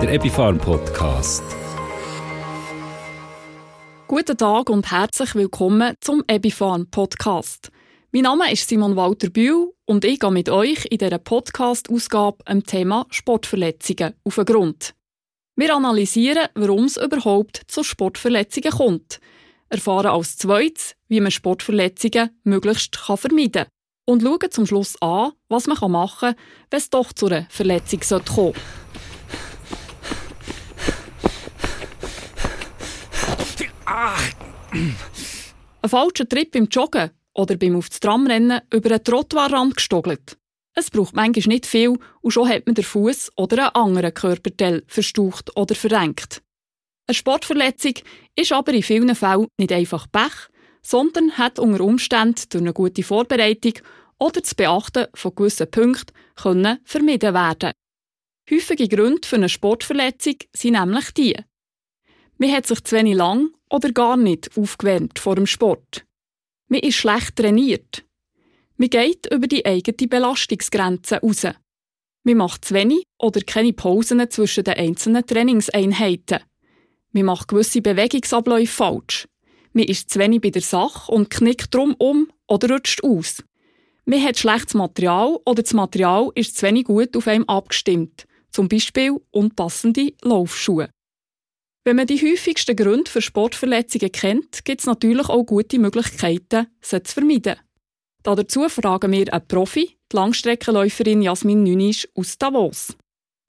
der Epifarm Podcast. Guten Tag und herzlich willkommen zum Epifarm Podcast. Mein Name ist Simon Walter Bühl und ich gehe mit euch in dieser Podcast-Ausgabe am Thema Sportverletzungen auf den Grund. Wir analysieren, warum es überhaupt zu Sportverletzungen kommt, erfahren als zweites, wie man Sportverletzungen möglichst vermeiden kann und schauen zum Schluss an, was man machen kann, wenn es doch zu einer Verletzung kommen sollte. Ein falscher Trip beim Joggen oder beim auf das Tram rennen über einen Trottoirrand gestogelt. Es braucht manchmal nicht viel und schon hat man den Fuß oder einen anderen Körperteil verstaucht oder verrenkt. Eine Sportverletzung ist aber in vielen Fällen nicht einfach Pech, sondern hat unter Umständen durch eine gute Vorbereitung oder das Beachten von gewissen Punkten können vermieden werden. Häufige Gründe für eine Sportverletzung sind nämlich die. Man hat sich zu wenig lang oder gar nicht aufgewärmt vor dem Sport. Man ist schlecht trainiert. Man geht über die eigene Belastungsgrenze raus. Man macht zu wenig oder keine Pausen zwischen den einzelnen Trainingseinheiten. Man macht gewisse Bewegungsabläufe falsch. Man ist zu wenig bei der Sache und knickt drum um oder rutscht aus. Man hat schlechtes Material oder das Material ist zu wenig gut auf einem abgestimmt, zum Beispiel unpassende Laufschuhe. Wenn man die häufigsten Gründe für Sportverletzungen kennt, gibt es natürlich auch gute Möglichkeiten, sie zu vermeiden. Dazu fragen wir einen Profi, die Langstreckenläuferin Jasmin Nünisch aus Davos.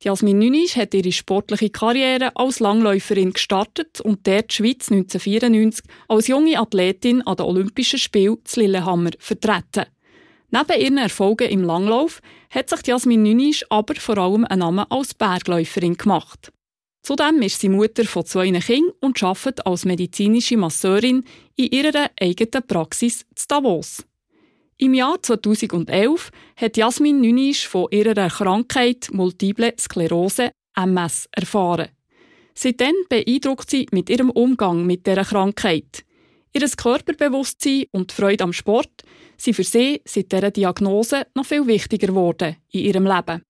Jasmin Nünisch hat ihre sportliche Karriere als Langläuferin gestartet und der die Schweiz 1994 als junge Athletin an den Olympischen Spielen zu Lillehammer vertreten. Neben ihren Erfolgen im Langlauf hat sich Jasmin Nünisch aber vor allem einen Namen als Bergläuferin gemacht. Zudem ist sie Mutter von zwei Kindern und arbeitet als medizinische Masseurin in ihrer eigenen Praxis zu Davos. Im Jahr 2011 hat Jasmin Nünisch von ihrer Krankheit Multiple Sklerose MS erfahren. Seitdem beeindruckt sie mit ihrem Umgang mit dieser Krankheit. Ihr Körperbewusstsein und die Freude am Sport sind für sie seit dieser Diagnose noch viel wichtiger geworden in ihrem Leben.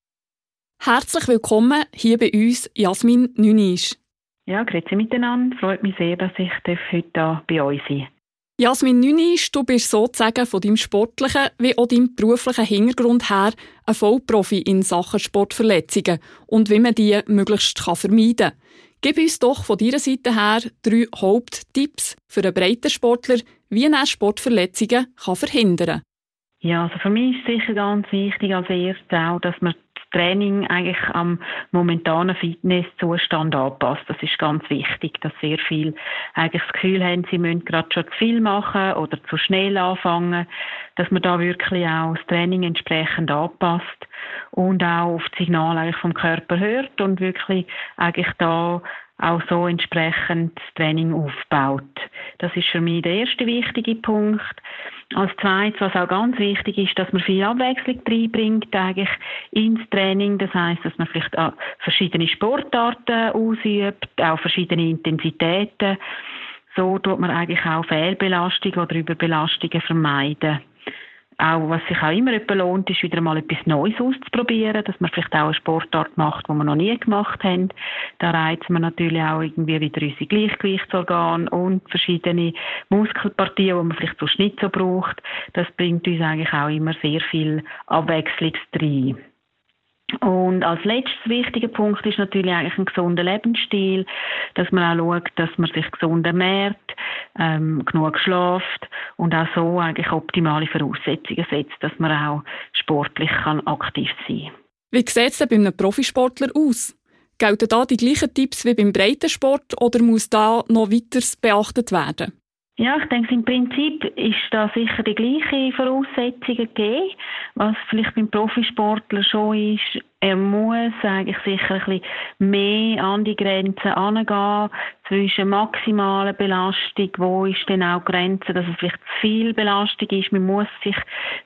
Herzlich willkommen hier bei uns, Jasmin Nünisch. Ja, grüezi miteinander. Freut mich sehr, dass ich heute hier bei euch sein darf. Jasmin Nünisch, du bist sozusagen von deinem sportlichen wie auch deinem beruflichen Hintergrund her ein Vollprofi in Sachen Sportverletzungen und wie man die möglichst vermeiden kann. Gib uns doch von deiner Seite her drei Haupttipps für einen breiten Sportler, wie er Sportverletzungen kann verhindern kann. Ja, also für mich ist sicher ganz wichtig als erstes auch, dass man Training eigentlich am momentanen Fitnesszustand anpasst. Das ist ganz wichtig, dass sehr viel eigentlich das Gefühl haben, sie müssen gerade schon zu viel machen oder zu schnell anfangen, dass man da wirklich auch das Training entsprechend anpasst und auch auf das Signal eigentlich vom Körper hört und wirklich eigentlich da auch so entsprechend das Training aufbaut. Das ist für mich der erste wichtige Punkt. Als zweites, was auch ganz wichtig ist, dass man viel Abwechslung reinbringt, eigentlich ins Training. Das heißt, dass man vielleicht auch verschiedene Sportarten ausübt, auch verschiedene Intensitäten. So tut man eigentlich auch Fehlbelastung oder Überbelastungen vermeiden auch, was sich auch immer lohnt, ist wieder mal etwas Neues auszuprobieren, dass man vielleicht auch eine Sportart macht, die wir noch nie gemacht haben. Da reizt man natürlich auch irgendwie wieder unsere Gleichgewichtsorgane und verschiedene Muskelpartien, die man vielleicht sonst nicht so braucht. Das bringt uns eigentlich auch immer sehr viel Abwechslung rein. Und als letztes wichtiger Punkt ist natürlich eigentlich ein gesunder Lebensstil, dass man auch schaut, dass man sich gesund ernährt, ähm, genug schlaft und auch so eigentlich optimale Voraussetzungen setzt, dass man auch sportlich kann aktiv sein kann. Wie sieht es denn bei einem Profisportler aus? Gelten da die gleichen Tipps wie beim Breitensport oder muss da noch weiter beachtet werden? Ja, ich denke, im Prinzip ist da sicher die gleiche Voraussetzungen gegeben. Was vielleicht beim Profisportler schon ist, er muss eigentlich sicher ein bisschen mehr an die Grenzen angehen zwischen maximaler Belastung, wo ist denn auch Grenze, dass es vielleicht zu viel Belastung ist. Man muss sich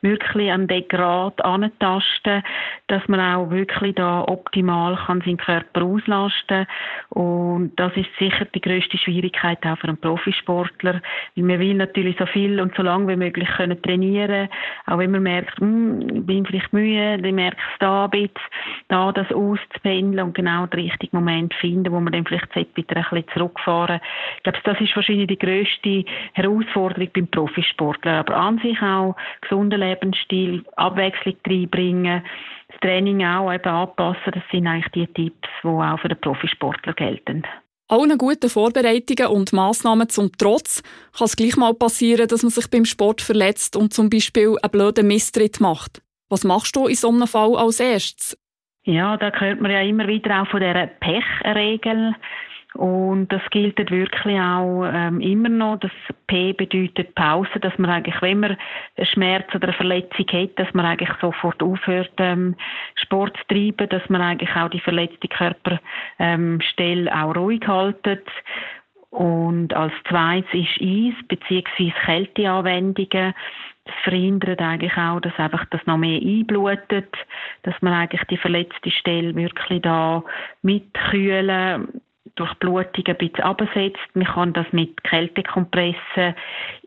wirklich an den Grad antasten, dass man auch wirklich da optimal kann seinen Körper auslasten. Und das ist sicher die größte Schwierigkeit auch für einen Profisportler, weil man will natürlich so viel und so lange wie möglich können trainieren, auch wenn man merkt, hm, ich bin vielleicht müde, ich merke es da ein bisschen, da das auszupendeln und genau den richtigen Moment finden, wo man dann vielleicht wieder ein bisschen zurückfahren. Ich glaube, das ist wahrscheinlich die grösste Herausforderung beim Profisportler. Aber an sich auch gesunder Lebensstil, Abwechslung reinbringen, das Training auch eben anpassen, das sind eigentlich die Tipps, die auch für den Profisportler gelten. Allen guten Vorbereitungen und Massnahmen zum Trotz kann es gleich mal passieren, dass man sich beim Sport verletzt und zum Beispiel einen blöden Misstritt macht. Was machst du in so einem Fall als erstes? Ja, da hört man ja immer wieder auch von dieser Pechregel. Und das gilt wirklich auch ähm, immer noch. Das P bedeutet Pause, dass man eigentlich, wenn man einen Schmerz oder eine Verletzung hat, dass man eigentlich sofort aufhört, ähm, Sport zu treiben, dass man eigentlich auch die verletzte Körperstelle ähm, auch ruhig haltet. Und als zweites ist Eis bzw. Kälteanwendungen. Das verhindert eigentlich auch, dass einfach das noch mehr einblutet, dass man eigentlich die verletzte Stelle wirklich da mitkühlen durch Blutung ein bisschen absetzt. Man kann das mit Kältekompressen,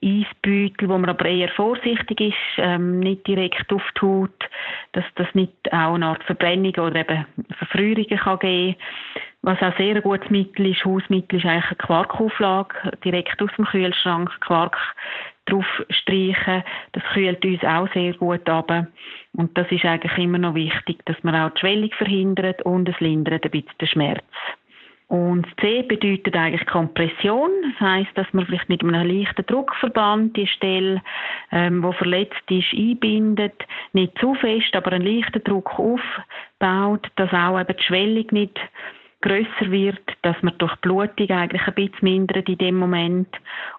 Eisbeutel, wo man aber eher vorsichtig ist, ähm, nicht direkt auf die Haut, dass das nicht auch eine Art Verbrennung oder eben Verfrierungen kann geben was auch sehr gutes Mittel ist, Hausmittel, ist eigentlich eine Quarkauflage, direkt aus dem Kühlschrank Quark drauf streichen. Das kühlt uns auch sehr gut ab. Und das ist eigentlich immer noch wichtig, dass man auch die Schwellung verhindert und es lindert ein bisschen den Schmerz. Und C bedeutet eigentlich Kompression. Das heißt, dass man vielleicht mit einem leichten Druckverband die Stelle, ähm, wo verletzt ist, einbindet. Nicht zu fest, aber einen leichten Druck aufbaut, dass auch eben die Schwellung nicht grösser wird, dass man durch Blutung eigentlich ein bisschen mindert in dem Moment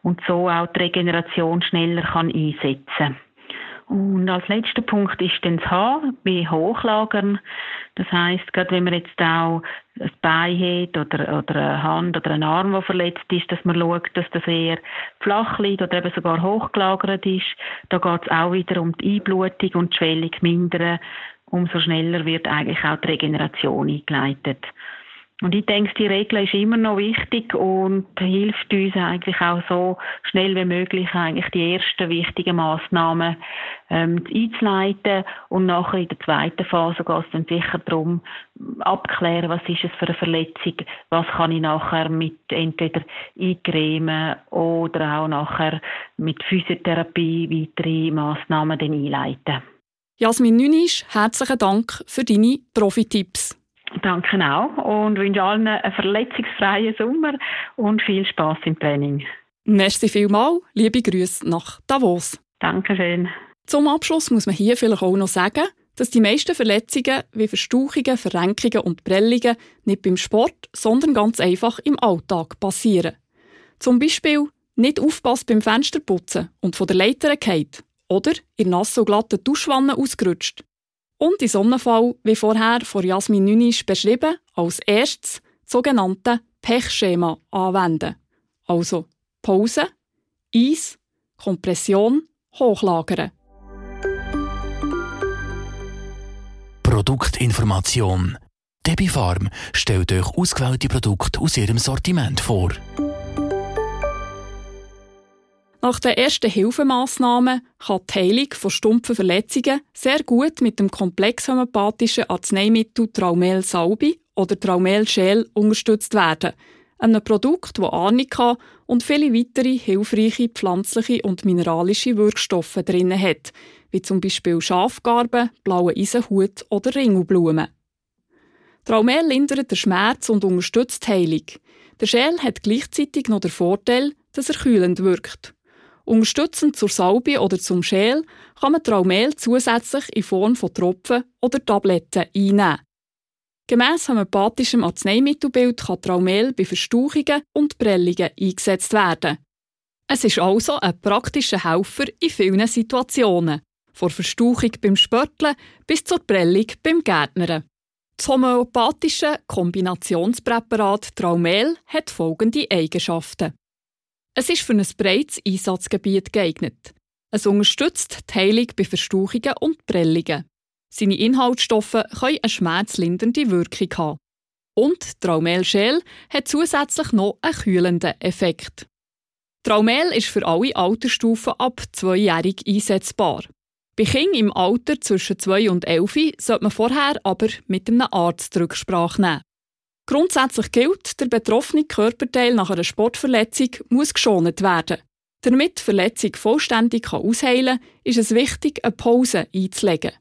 und so auch die Regeneration schneller kann einsetzen kann. Und als letzter Punkt ist dann das Haar bei Hochlagern. Das heißt, gerade wenn man jetzt auch ein Bein hat oder, oder eine Hand oder ein Arm, der verletzt ist, dass man schaut, dass das eher flach liegt oder eben sogar hochgelagert ist. Da geht es auch wieder um die Einblutung und die Schwellung mindern. Umso schneller wird eigentlich auch die Regeneration eingeleitet. Und ich denke, die Regel ist immer noch wichtig und hilft uns eigentlich auch so schnell wie möglich eigentlich die ersten wichtigen Maßnahmen ähm, einzuleiten und nachher in der zweiten Phase geht es dann sicher darum, abklären, was ist es für eine Verletzung, was kann ich nachher mit entweder eingremen oder auch nachher mit Physiotherapie weitere Maßnahmen dann einleiten. Jasmin Nünisch, herzlichen Dank für deine Profi-Tipps. Danke auch und wünsche allen einen verletzungsfreien Sommer und viel Spaß im Training. Merci vielmals, liebe Grüße nach Davos. Dankeschön. Zum Abschluss muss man hier vielleicht auch noch sagen, dass die meisten Verletzungen wie Verstauchungen, Verrenkungen und Prellungen nicht beim Sport, sondern ganz einfach im Alltag passieren. Zum Beispiel nicht aufpasst beim Fensterputzen und von der Leiter geht oder in nass und glatten Duschwanne ausgerutscht. Und in so einem Fall, wie vorher von Jasmin Nünisch beschrieben, als erstes das sogenannte Pechschema anwenden. Also Pause, Eis, Kompression, Hochlagern. Produktinformation. Debbie Farm stellt euch ausgewählte Produkte aus ihrem Sortiment vor. Nach den ersten Hilfemaßnahmen kann die Heilung von stumpfen Verletzungen sehr gut mit dem komplexhomöopathischen Arzneimittel Traumel Salbi oder Traumel Schäl unterstützt werden. Einem Produkt, das kann und viele weitere hilfreiche pflanzliche und mineralische Wirkstoffe drin hat, wie zum Beispiel Schafgarben, blaue Eisenhut oder Ringelblumen. Traumel lindert den Schmerz und unterstützt die Heilung. Der Schäl hat gleichzeitig noch den Vorteil, dass er kühlend wirkt. Unterstützend zur Salbe oder zum Schäl kann man Traumel zusätzlich in Form von Tropfen oder Tabletten einnehmen. Gemäss homöopathischem Arzneimittelbild kann Traumel bei Verstauchungen und Prellungen eingesetzt werden. Es ist also ein praktischer Helfer in vielen Situationen, von Verstauchung beim Spörteln bis zur Prellung beim Gärtnern. Das homöopathische Kombinationspräparat Traumel hat folgende Eigenschaften. Es ist für ein breites Einsatzgebiet geeignet. Es unterstützt die Heilung bei Verstauchungen und Prellungen. Seine Inhaltsstoffe können eine schmerzlindernde Wirkung haben. Und Traumel Gel hat zusätzlich noch einen kühlenden Effekt. Traumel ist für alle Altersstufen ab zweijährig einsetzbar. Bei Kindern im Alter zwischen 2 und 11 sollte man vorher aber mit einem Arzt Rücksprache nehmen. Grundsätzlich gilt, der betroffene Körperteil nach einer Sportverletzung muss geschont werden. Damit die Verletzung vollständig ausheilen kann, ist es wichtig, eine Pause einzulegen.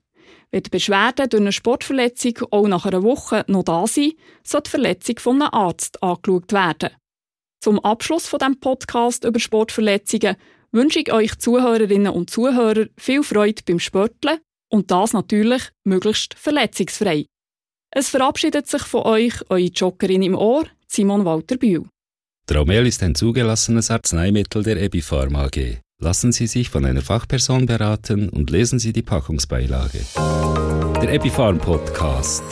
Wenn die Beschwerden durch eine Sportverletzung auch nach einer Woche noch da sind, soll die Verletzung von einem Arzt angeschaut werden. Zum Abschluss von dem Podcast über Sportverletzungen wünsche ich euch Zuhörerinnen und Zuhörer viel Freude beim Sporteln und das natürlich möglichst verletzungsfrei. Es verabschiedet sich von euch eure Joggerin im Ohr, Simon Walter Bühl. Traumel ist ein zugelassenes Arzneimittel der Epipharm AG. Lassen Sie sich von einer Fachperson beraten und lesen Sie die Packungsbeilage. Der Epipharm Podcast.